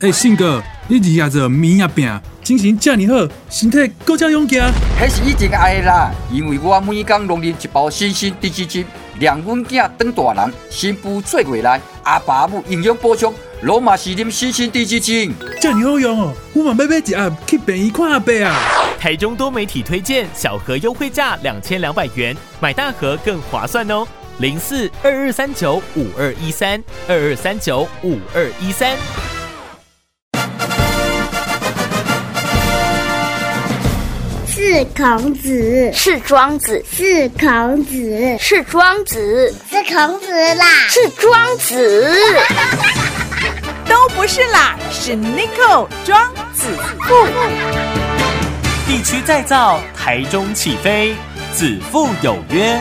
哎，信哥，你日夜做面也饼，精神这么好，身体更加勇健。迄是以前爱的啦，因为我每天拢啉一包新鲜低脂精，让阮囝当大人，新妇做过来，阿爸母营养补充，罗马是啉新鲜低脂精。这么好用哦，我嘛要买一盒去便宜看阿伯啊。台中多媒体推荐，小盒优惠价两千两百元，买大盒更划算哦。零四二二三九五二一三二二三九五二一三。是孔子，是庄子，是孔子，是庄子，是孔子啦，是庄子，都不是啦，是 n i c o 庄子富。地区再造，台中起飞，子父有约。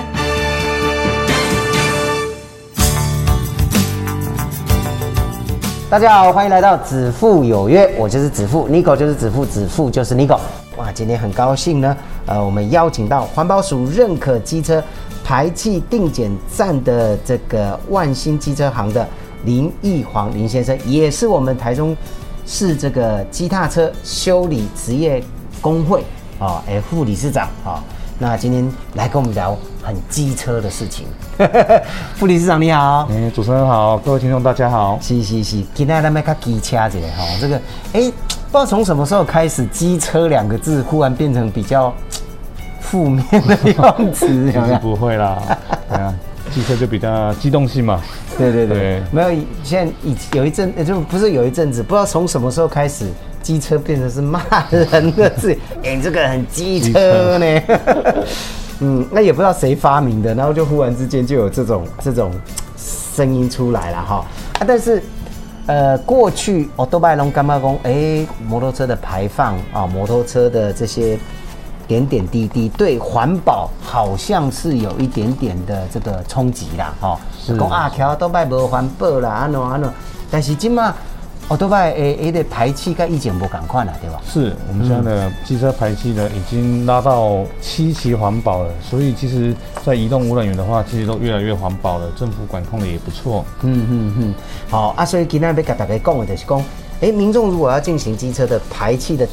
大家好，欢迎来到子父有约，我就是子父，Nico 就是子父，子父就是 Nico。哇，今天很高兴呢，呃，我们邀请到环保署认可机车排气定检站的这个万兴机车行的林义煌林先生，也是我们台中市这个机踏车修理职业工会啊，哎副理事长。啊。那今天来跟我们聊很机车的事情，副理事长你好，哎，主持人好，各位听众大家好，是是是，今天来买个机车子哈，这个哎，不知道从什么时候开始，机车两个字忽然变成比较负面的样子，其实不会啦，对啊，机车就比较机动性嘛，对对对，没有，现在以有一阵就不是有一阵子，不知道从什么时候开始。机车变成是骂人的字，哎，这个很机车呢。嗯，那也不知道谁发明的，然后就忽然之间就有这种这种声音出来了哈。啊，但是呃，过去哦，多拜龙干巴公，哎，摩托车的排放啊，摩托车的这些点点滴滴，对环保好像是有一点点的这个冲击啦，哈。是。讲啊，条多拜无环保啦，安喏安喏，但是今嘛。哦，多拜诶诶的排气跟以前不赶快了，对吧？是我们现在的机车排气呢，已经拉到七期环保了，所以其实，在移动污染源的话，其实都越来越环保了，政府管控的也不错。嗯嗯嗯，好啊，所以今天要跟大家讲的就是讲，诶，民众如果要进行机车的排气的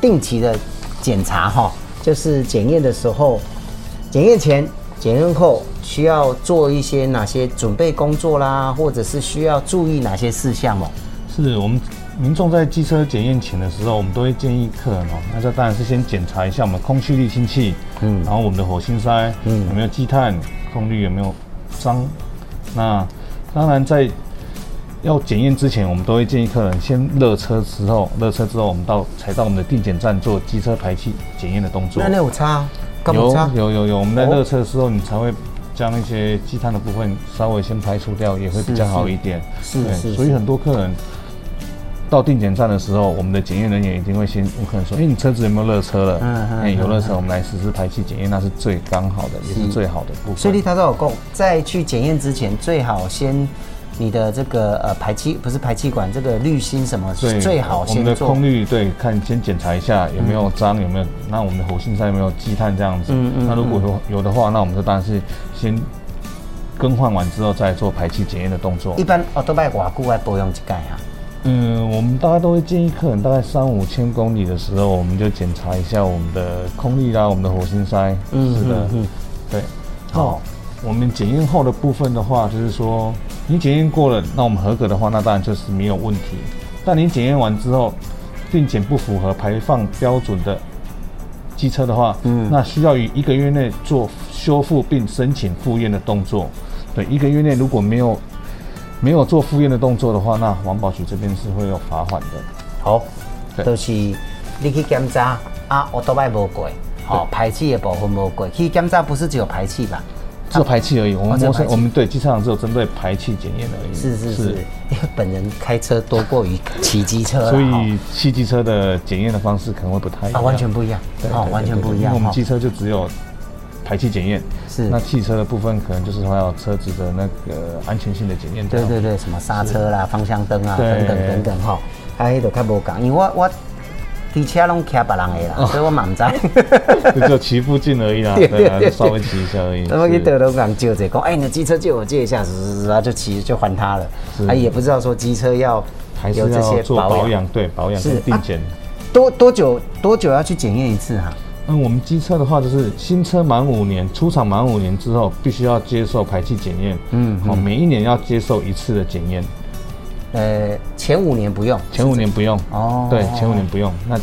定期的检查哈，就是检验的时候，检验前、检验后需要做一些哪些准备工作啦，或者是需要注意哪些事项哦？是我们民众在机车检验前的时候，我们都会建议客人哦，那这当然是先检查一下我们空气滤清器，嗯，然后我们的火星塞，嗯，有没有积碳，空滤有没有脏。那当然在要检验之前，我们都会建议客人先热车之后，热车之后我们到才到我们的定检站做机车排气检验的动作。那那有差？有有有有，我们在热车的时候，你才会将一些积碳的部分稍微先排除掉，也会比较好一点。是是，所以很多客人。到定检站的时候，我们的检验人员一定会先问客人说：“哎，你车子有没有热车了？嗯嗯，有热车，我们来实施排气检验，那是最刚好的，也是最好的部分。”所以他都有供，在去检验之前，最好先你的这个呃排气不是排气管这个滤芯什么，是最好我们的空滤对看先检查一下有没有脏，有没有那我们的活性塞有没有积碳这样子。嗯嗯。那如果有有的话，那我们就当然是先更换完之后再做排气检验的动作。一般哦都拜瓦固来保养一盖啊。嗯，我们大概都会建议客人大概三五千公里的时候，我们就检查一下我们的空力啦，我们的火星塞。嗯，是的，嗯，对。好，我们检验后的部分的话，就是说你检验过了，那我们合格的话，那当然就是没有问题。但你检验完之后，并且不符合排放标准的机车的话，嗯，那需要于一个月内做修复并申请复验的动作。对，一个月内如果没有没有做复验的动作的话，那环保局这边是会有罚款的。好，都是你去检查啊，我都拜无过，好，排气的部分无过。去检查不是只有排气吧？只有排气而已。我们摩车，我们对机车厂只有针对排气检验而已。是是是，因为本人开车多过于骑机车，所以骑机车的检验的方式可能会不太一样。完全不一样，哦，完全不一样。我们机车就只有。排气检验是，那汽车的部分可能就是还有车子的那个安全性的检验。对对对，什么刹车啦、方向灯啊等等等等哈，还都较无讲，因为我我骑车拢骑别人的啦，所以我蛮知。就就骑附近而已啦，对对，稍微骑一下而已。那么你得了讲借这讲，哎，你的机车借我借一下，是是是，然后就骑就还他了。啊，也不知道说机车要还是有这些要做保养对，保养是跟定检。多多久多久要去检验一次哈？嗯，我们机车的话，就是新车满五年，出厂满五年之后，必须要接受排气检验。嗯好，每一年要接受一次的检验，呃，前五年不用，前五年不用。哦对，前五年不用。那。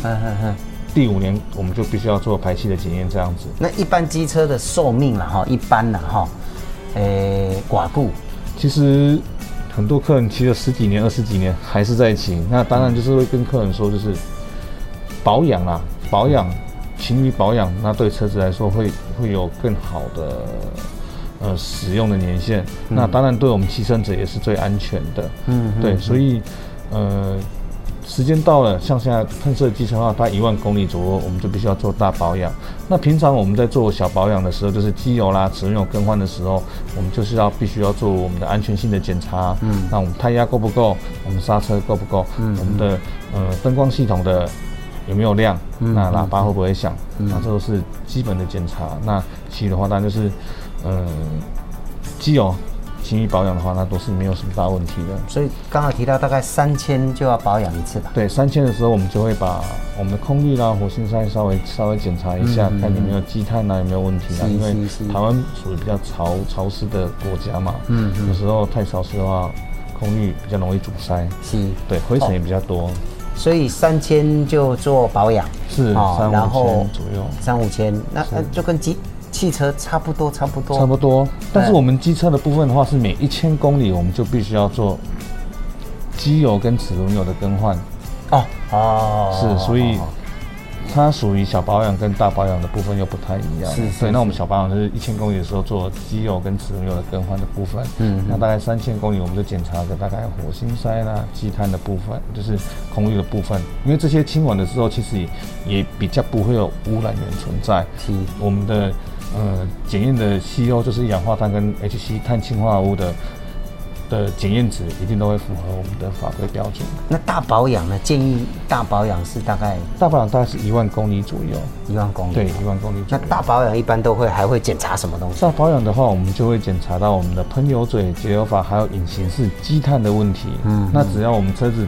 第五年我们就必须要做排气的检验，这样子。那一般机车的寿命啦哈，一般啦哈，呃，寡固其实很多客人骑了十几年、二十几年还是在骑，那当然就是会跟客人说，就是保养啦，保养，勤于保养，那对车子来说会会有更好的呃使用的年限。那当然对我们骑乘者也是最安全的。嗯对，所以呃。时间到了，像现在喷射机车的话，它一万公里左右，我们就必须要做大保养。那平常我们在做小保养的时候，就是机油啦、齿轮油更换的时候，我们就是要必须要做我们的安全性的检查。嗯，那我们胎压够不够？我们刹车够不够？嗯，我们的呃灯光系统的有没有亮？那喇叭会不会响？那这都是基本的检查。那其余的话，当然就是呃机油。轻易保养的话，那都是没有什么大问题的。所以刚好提到大概三千就要保养一次吧。对，三千的时候，我们就会把我们的空滤啦、活性塞稍微稍微检查一下，看有没有积碳啊，有没有问题啊。是因为台湾属于比较潮潮湿的国家嘛，嗯有时候太潮湿的话，空滤比较容易阻塞，是，对，灰尘也比较多。所以三千就做保养，是三五然后千左右。三五千，那那就跟机汽车差不多，差不多，差不多。但是哎我们机车的部分的话，是每一千公里我们就必须要做机油跟齿轮油的更换。哦哦，是，所以哦它属于小保养跟大保养的部分又不太一样。是是对。那我们小保养就是一千公里的时候做机油跟齿轮油的更换的部分。嗯那大概三千公里我们就检查个大概火星塞啦、积碳的部分，就是空滤的部分。因为这些清完的时候，其实也也比较不会有污染源存在。是我们的呃检验的 CO 就是一氧化碳跟 HC 碳氢化物的的检验值一定都会符合我们的法规标准。那大保养呢？建议大保养是大概大保养大概是一万公里左右。一万公里。对，一万公里左右。那大保养一般都会还会检查什么东西？大保养的话，我们就会检查到我们的喷油嘴、节油阀还有引擎室积碳的问题。嗯嗯，那只要我们车子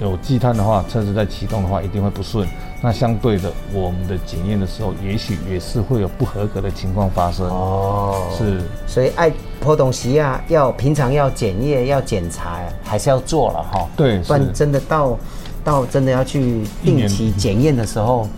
有积碳的话，车子在启动的话一定会不顺。那相对的，我们的检验的时候，也许也是会有不合格的情况发生。哦，是，所以爱破东西啊，要平常要检验、要检查，还是要做了哈。对不然真的到到真的要去定期检验的时候，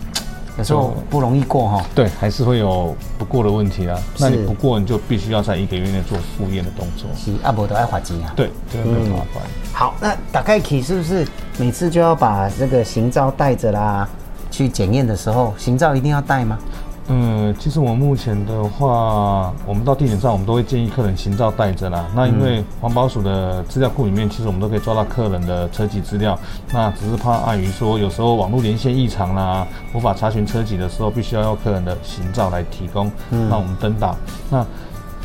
有时候就不容易过哈。对，还是会有不过的问题啦。那你不过，你就必须要在一个月内做复验的动作。是阿伯都爱花钱啊。对，这个更麻烦。好，那打开起是不是每次就要把这个行照带着啦？去检验的时候，行照一定要带吗？嗯，其实我们目前的话，我们到地点上，我们都会建议客人行照带着啦。那因为环保署的资料库里面，其实我们都可以抓到客人的车籍资料。那只是怕碍于说，有时候网络连线异常啦，无法查询车籍的时候，必须要用客人的行照来提供，那我们登档。那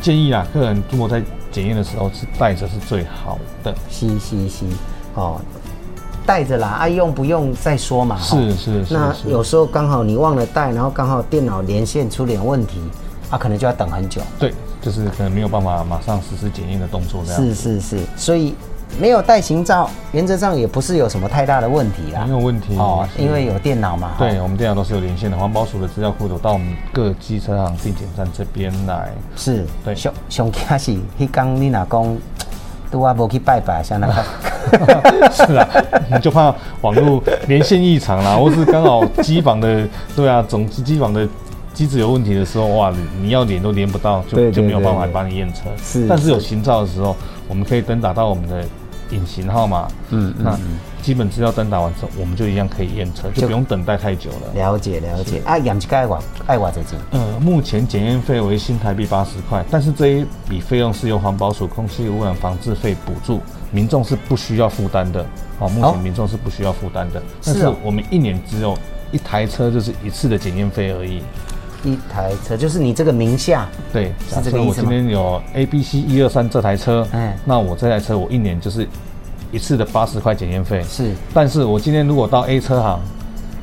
建议啊，客人如果在检验的时候是带着是最好的。是是是，哦，带着啦，爱、用不用再说嘛。是是是那有时候刚好你忘了带，然后刚好电脑连线出点问题，啊，可能就要等很久。对，就是可能没有办法马上实施检验的动作这样。是是是，所以没有带行照，原则上也不是有什么太大的问题啦。没有问题哦，因为有电脑嘛。哈对，我们电脑都是有连线的，环保署的资料库都到我们各机车行定检站这边来。是，对熊熊开是迄天你若讲，拄啊无去拜拜，像那个。是啊，你就怕网络连线异常啦，或是刚好机房的，对啊，总机机房的机子有问题的时候，哇，你你要连都连不到，就就没有办法帮你验车。是但是有行照的时候，我们可以登打到我们的隐形号码，嗯嗯那基本资料登打完之后，我们就一样可以验车，就就不用等待太久了。了解了解，啊，验一个爱偌爱偌侪钱？呃，目前检验费为新台币八十块，但是这一笔费用是由环保署空气污染防治费补助，民众是不需要负担的。好、目哦前民众是不需要负担的，但是我们一年只有一台车，就是一次的检验费而已。一台车就是你这个名下，对，是假设我这个意思吗？今天有 A、B、C 一二三这台车，嗯那我这台车我一年就是一次的八十块检验费。是。但是我今天如果到 A 车行，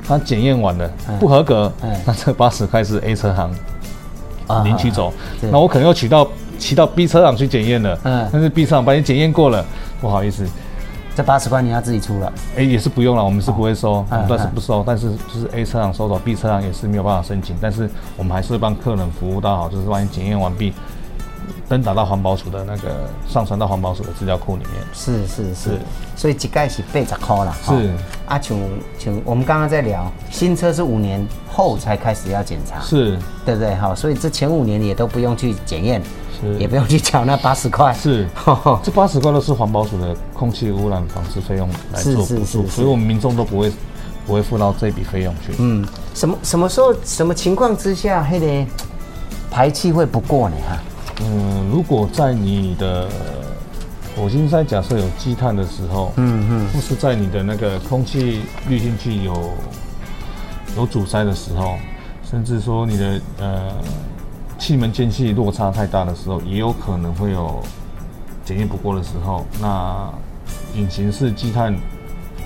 它检验完了嗯不合格嗯，那这八十块是 A 车行啊。领取走，那我可能又取到骑到 B 车行去检验了，嗯但是 B 车行把你检验过了，不好意思，这八十块你要自己出了。哎，也是不用了，我们是不会收，我嗯们都是不收。但是就是 A 车行收走，B 车行也是没有办法申请，但是我们还是会帮客人服务到好，就是万一检验完毕，登打到环保署的那个上传到环保署的资料库里面。是是是是，所以一盖是八十块啦。是啊，像像我们刚刚在聊，新车是五年后才开始要检查，是对不对？哈，所以这前五年也都不用去检验，是也不用去缴那八十块。是，这八十块都是环保署的空气污染防治费用来做补助，是是是所以我们民众都不会不会付到这笔费用去。嗯，什么什么时候什么情况之下，黑的排气会不过呢？哈，嗯，如果在你的火星塞假设有积碳的时候，嗯嗯，或是在你的那个空气滤进去有有阻塞的时候，甚至说你的呃气门间隙落差太大的时候，也有可能会有检验不过的时候。那隐形式积碳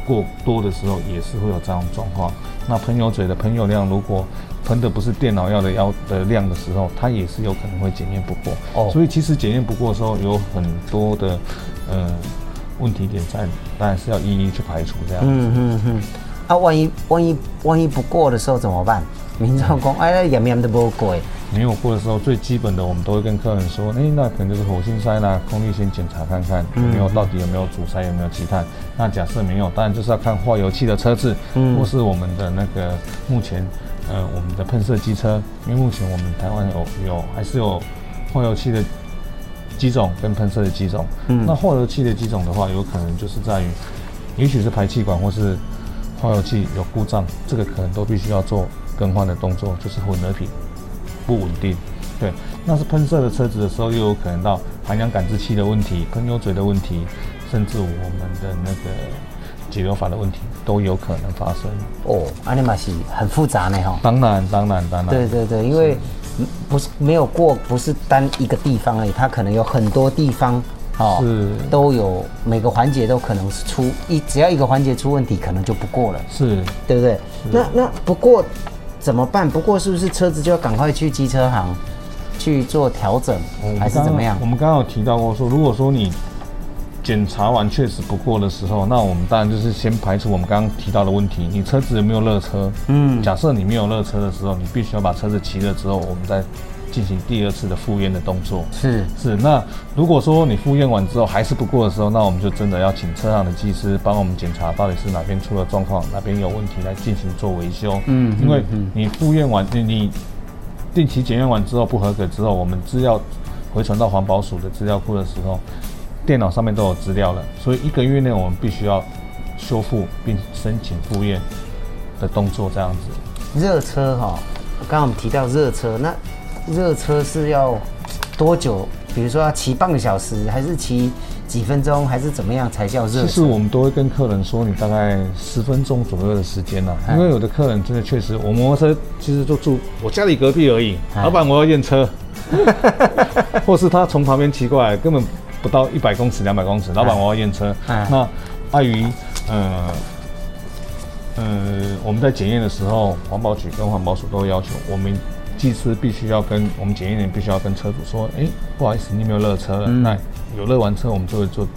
过多的时候，也是会有这样状况。那喷油嘴的喷油量如果喷的不是电脑要的要的量的时候，它也是有可能会检验不过。哦所以其实检验不过的时候，有很多的呃问题点在，当然是要一一去排除这样子。嗯嗯嗯，啊，万一万一万一不过的时候怎么办？民众讲，哎，那验验都不过，没有过的时候，最基本的我们都会跟客人说，哎、那可能就是火星塞啦，空力先检查看看有没有到底有没有阻塞，有没有积碳。那假设没有，当然就是要看化油器的车子，或是我们的那个目前呃我们的喷射机车，因为目前我们台湾有有还是有化油器的机种跟喷射的机种。嗯那化油器的机种的话，有可能就是在于，也许是排气管或是化油器有故障，这个可能都必须要做更换的动作，就是混合品不稳定。对，那是喷射的车子的时候，又有可能到含氧感知器的问题、喷油嘴的问题，甚至我们的那个节流阀的问题都有可能发生。哦，阿尼玛是很复杂呢哈。当然，当然，当然。对对对，因为不是没有过，不是单一个地方而已，它可能有很多地方哦，是都有每个环节都可能是出一，只要一个环节出问题，可能就不过了，是对不对？那那不过怎么办？不过是不是车子就要赶快去机车行去做调整，还是怎么样我？们刚刚有提到过说，如果说你检查完确实不过的时候，那我们当然就是先排除我们刚刚提到的问题，你车子有没有热车？嗯，假设你没有热车的时候，你必须要把车子骑热之后，我们再进行第二次的复验的动作。是是，那如果说你复验完之后还是不过的时候，那我们就真的要请车上的技师帮我们检查到底是哪边出了状况，哪边有问题来进行做维修。嗯因为你复验完，你你定期检验完之后不合格之后，我们资料回传到环保署的资料库的时候，电脑上面都有资料了，所以一个月内我们必须要修复并申请复验的动作，这样子。热车哈、刚刚我们提到热车，那热车是要多久？比如说要骑半个小时，还是骑几分钟，还是怎么样才叫热车？其实我们都会跟客人说，你大概十分钟左右的时间了、因为有的客人真的确实，我摩托车其实就住我家里隔壁而已，哎老板我要验车，或是他从旁边骑过来，根本不到一百公尺、两百公尺，老板我要验车哎，那碍于呃。呃，我们在检验的时候，环保局跟环保署都要求我们技师必须要跟我们检验员必须要跟车主说，哎、不好意思，你没有热车了。嗯那有热完车，我们就会做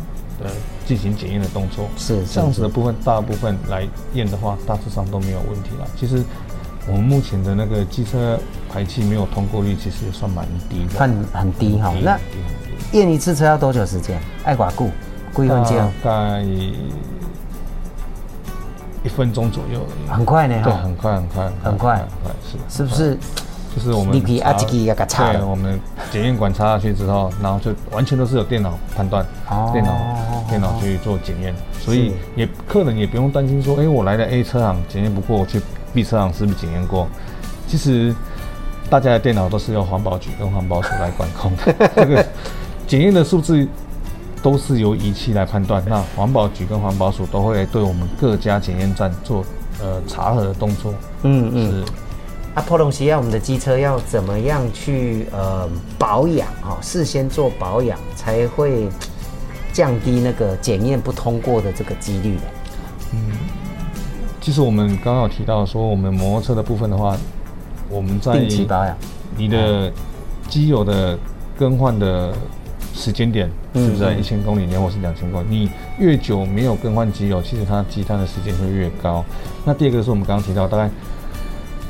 呃进行检验的动作。是是这样子的部分，大部分来验的话，大致上都没有问题了。其实我们目前的那个机车排气没有通过率，其实也算蛮低的，算很低哈、那验一次车要多久时间？爱寡固，几分钟？大概一分钟左右。很快呢哈对，很快很快很快很快，是的。是不是？就是我们你可以查啊这个要给它插对，我们检验管插下去之后，然后就完全都是有电脑判断，哦电脑电脑去做检验，所以也客人也不用担心说，哎，我来了 A 车行检验不过，我去 B 车行是不是检验过？其实大家的电脑都是由环保局跟环保署来管控的，这个检验的数字都是由仪器来判断。那环保局跟环保署都会对我们各家检验站做呃查核的动作。嗯嗯。是。啊，破东西亚，我们的机车要怎么样去呃保养啊、哦？事先做保养才会降低那个检验不通过的这个几率的。其实我们刚刚有提到说，我们摩托车的部分的话，我们在定期保养，你的机油的更换的时间点是不是在一千公里内或是两千公里？你越久没有更换机油，其实它积碳的时间会越高。那第二个是我们刚刚提到，大概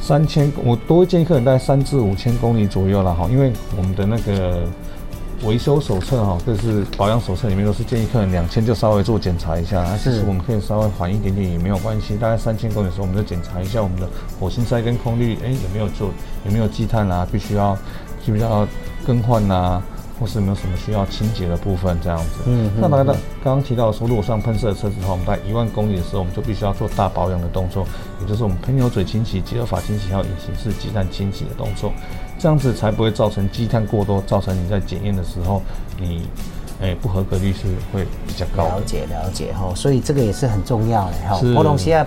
三千，我都会建议客人大概三至五千公里左右了哈，因为我们的那个维修手册哈，这是保养手册里面都是建议客人两千就稍微做检查一下，那其实我们可以稍微缓一点点也没有关系，大概三千公里的时候我们就检查一下我们的火星塞跟空滤，哎有没有做有没有积碳啊，必须要需不需要更换呐、或是有没有什么需要清洁的部分这样子。嗯那大概刚刚提到说，如果上喷射的车子的话，我们在一万公里的时候，我们就必须要做大保养的动作，也就是我们喷油嘴清洗、节油法清洗还有隐形式积碳清洗的动作，这样子才不会造成积碳过多，造成你在检验的时候你。哎，不合格率是会比较高的。了解了解哈，所以这个也是很重要的哈。东西亚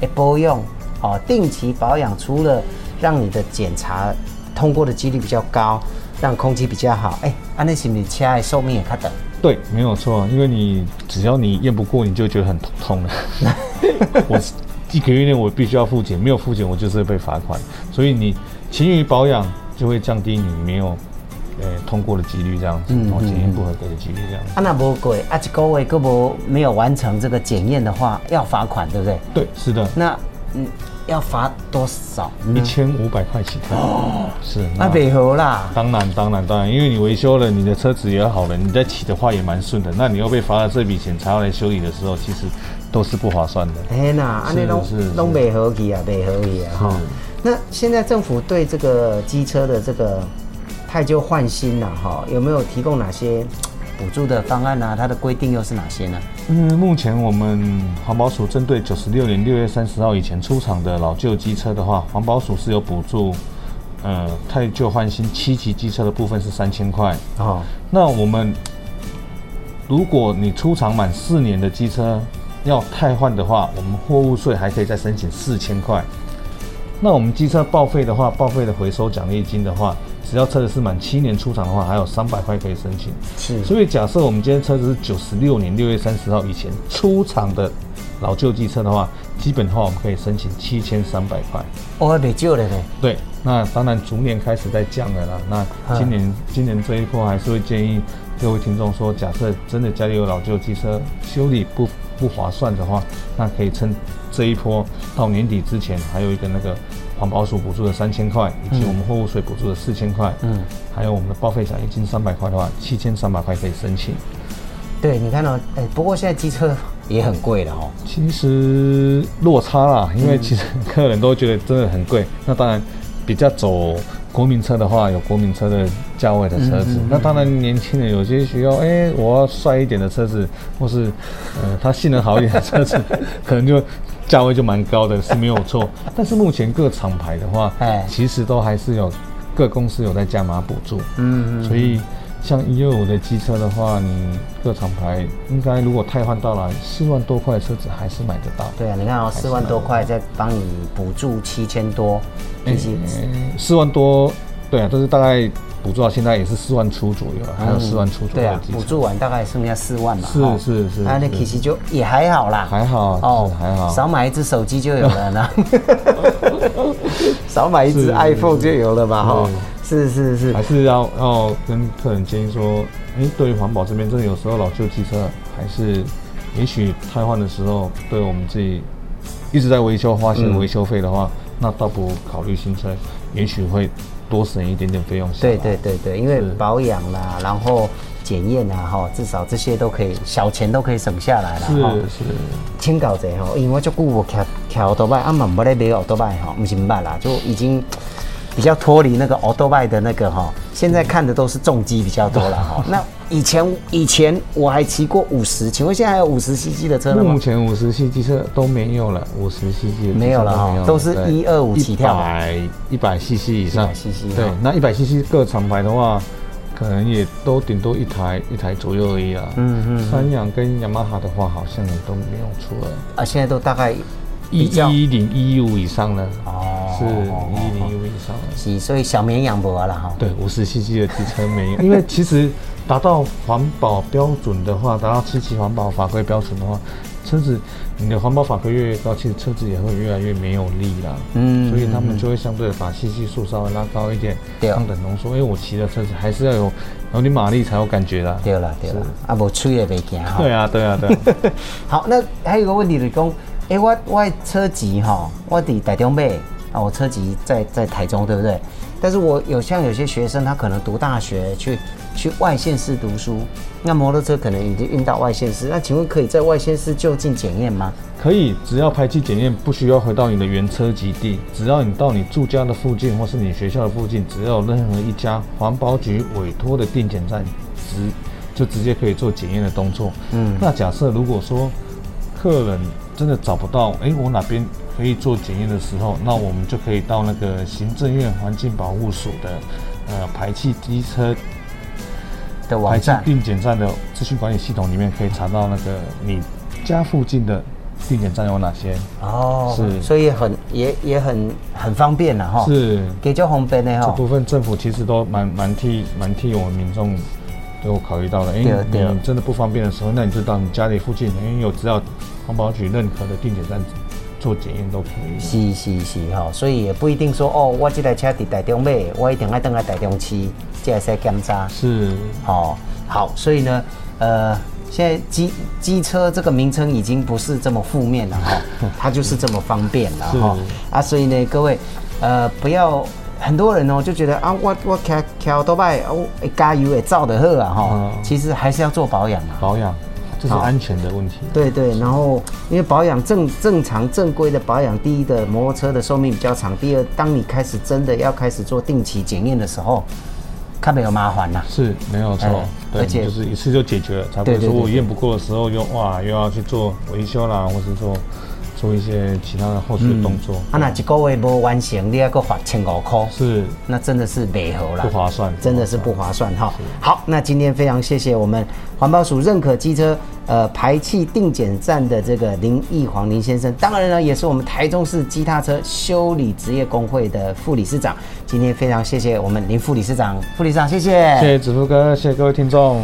的保养，哦，定期保养，除了让你的检查通过的几率比较高，让空气比较好，哎，安那是不是车的寿命也较短？对，没有错，因为你只要你验不过，你就觉得很头痛了。我一个月内我必须要复检，没有复检我就是会被罚款。所以你勤于保养，就会降低你没有呃通过的几率，这样子，然后检验不合格的几率这样子。啊，那不贵啊，一个月个无没有完成这个检验的话，要罚款，对不对？对，是的，那嗯，要罚多少一？千五百块起跳。是，那北河啦，当然，当然，当然，因为你维修了，你的车子也好了，你在骑的话也蛮顺的。那你又被罚了这笔钱，才要来修理的时候，其实都是不划算的。天呐，安尼拢是是拢袂合去啊，袂合去啊哈。那现在政府对这个机车的这个太旧换新呐，哈，有没有提供哪些补助的方案啊？它的规定又是哪些呢？嗯，目前我们环保署针对九十六年六月三十号以前出厂的老旧机车的话，环保署是有补助，呃，太旧换新七级机车的部分是三千块。哦，那我们如果你出厂满四年的机车要汰换的话，我们货物税还可以再申请四千块。那我们机车报废的话，报废的回收奖励金的话，只要车子是满七年出厂的话，还有三百块可以申请。是所以假设我们今天车子是九十六年六月三十号以前出厂的老旧机车的话，基本的话我们可以申请七千三百块。哦还袂少嘞嘞。对，那当然逐年开始在降了啦。那今年今年这一波还是会建议各位听众说，假设真的家里有老旧机车，修理不不划算的话，那可以趁这一波到年底之前，还有一个那个环保署补助的三千块，以及我们货物税补助的四千块，嗯，还有我们的报废奖励金三百块的话，七千三百块可以申请。对，你看到、哎，不过现在机车也很贵了哦。其实落差啦，因为其实客人都觉得真的很贵。那当然，比较走国民车的话，有国民车的价位的车子。那当然，年轻人有些需要，哎、我要帅一点的车子，或是呃，它性能好一点的车子，可能就价位就蛮高的，是没有错。但是目前各厂牌的话，哎其实都还是有各公司有在加码补助。嗯，所以。像一六五的机车的话，你各厂牌应该如果汰换到了四万多块的车子，还是买得到。对啊，你看哦，四万多块再帮你补助七千多，其实四万多，对啊，都是大概补助到现在也是四万出左右了，还有四万出左对啊右的，机车。补助完大概剩下四万嘛。是哦是是啊，那是其实就也还好啦。还好哦，还好少买一只手机就有了呢。少买一只 iPhone 就有了吧？哈，是是是还，是要要跟客人建议说，哎、对于环保这边，真的有时候老旧机车还是，也许汰换的时候，对我们自己一直在维修花钱维修费的话，那倒不如考虑新车，也许会多省一点点费用下来。对对对对，因为保养啦，然后检验啊，哈，至少这些都可以小钱都可以省下来了哈。是是，请教者吼，因为我足久无骑骑奥多拜，啊嘛无咧买奥多拜吼，唔是唔捌啦，就已经比较脱离那个奥多拜的那个哈，现在看的都是重机比较多了哈。那以前以前我还骑过五十，请问现在还有五十 CC 的车吗目？前五十 cc 车都没有了，五十 CC 的没有了哈都是一二五起跳百一百 CC 以上 100cc 对哈，那一百 CC 各厂牌的话，可能也都顶多一台一台左右而已啊。嗯嗯三洋跟雅马哈的话，好像也都没有出了。啊，现在都大概一一零一五以上了，哦是一零一五以上了。是，所以小绵羊无啊啦哈。对，五十 CC 的机车没有，因为其实达到环保标准的话，达到七级环保法规标准的话，车子你的环保法规越来越高，其实车子也会越来越没有力了。嗯所以他们就会相对的把吸气数稍微拉高一点，对抗等浓缩。因为我骑的车子还是要有有点马力才有感觉啦。对了对了，啊，无吹也袂惊哈。对啊，对啊，对啊。好，那还有一个问题就是讲，哎、我我的车籍哈，我伫台中买啊，我车籍在在台中，对不对？但是我有像有些学生，他可能读大学去去外县市读书，那摩托车可能已经运到外县市，那请问可以在外县市就近检验吗？可以，只要排气检验不需要回到你的原车籍地，只要你到你住家的附近或是你学校的附近，只要有任何一家环保局委托的定检站，直就直接可以做检验的动作。嗯，那假设如果说客人真的找不到，诶，我哪边可以做检验的时候，那我们就可以到那个行政院环境保护署的呃排气机车的排气定检站的资讯管理系统里面可以查到那个你家附近的定检站有哪些。哦，是所以很也也很很方便了哈，是给较方便的哈。这部分政府其实都蛮蛮替蛮替我们民众都有考虑到的。因为你真的不方便的时候，那你就到你家里附近，因为有只要环保局认可的定点站做检验都可以。是是是哈，所以也不一定说哦，我这台车伫台中买，我一定要等来台中市才会使检查。是哦，好，所以呢，呃，现在机机车这个名称已经不是这么负面了哈，它就是这么方便了哈。啊，所以呢，各位，呃，不要很多人哦就觉得啊，我我开开多拜，啊我会加油也照得好啊哈，嗯其实还是要做保养啊。保养，这是安全的问题。对对，然后因为保养正正常正规的保养，第一的摩托车的寿命比较长，第二，当你开始真的要开始做定期检验的时候，看没有麻烦啦。是没有错哎，对，而且就是一次就解决了，才不会对对对对说我验不过的时候又哇又要去做维修啦，或是做做一些其他的后续的动作。啊，那一个月无完成，你还个罚千五块，是。那真的是美合啦，不划算。真的是不划算哈。好，那今天非常谢谢我们环保署认可机车呃排气定检站的这个林义煌林先生，当然呢也是我们台中市机踏车修理职业工会的副理事长。今天非常谢谢我们林副理事长，副理事长谢谢，谢谢子富哥，谢谢各位听众。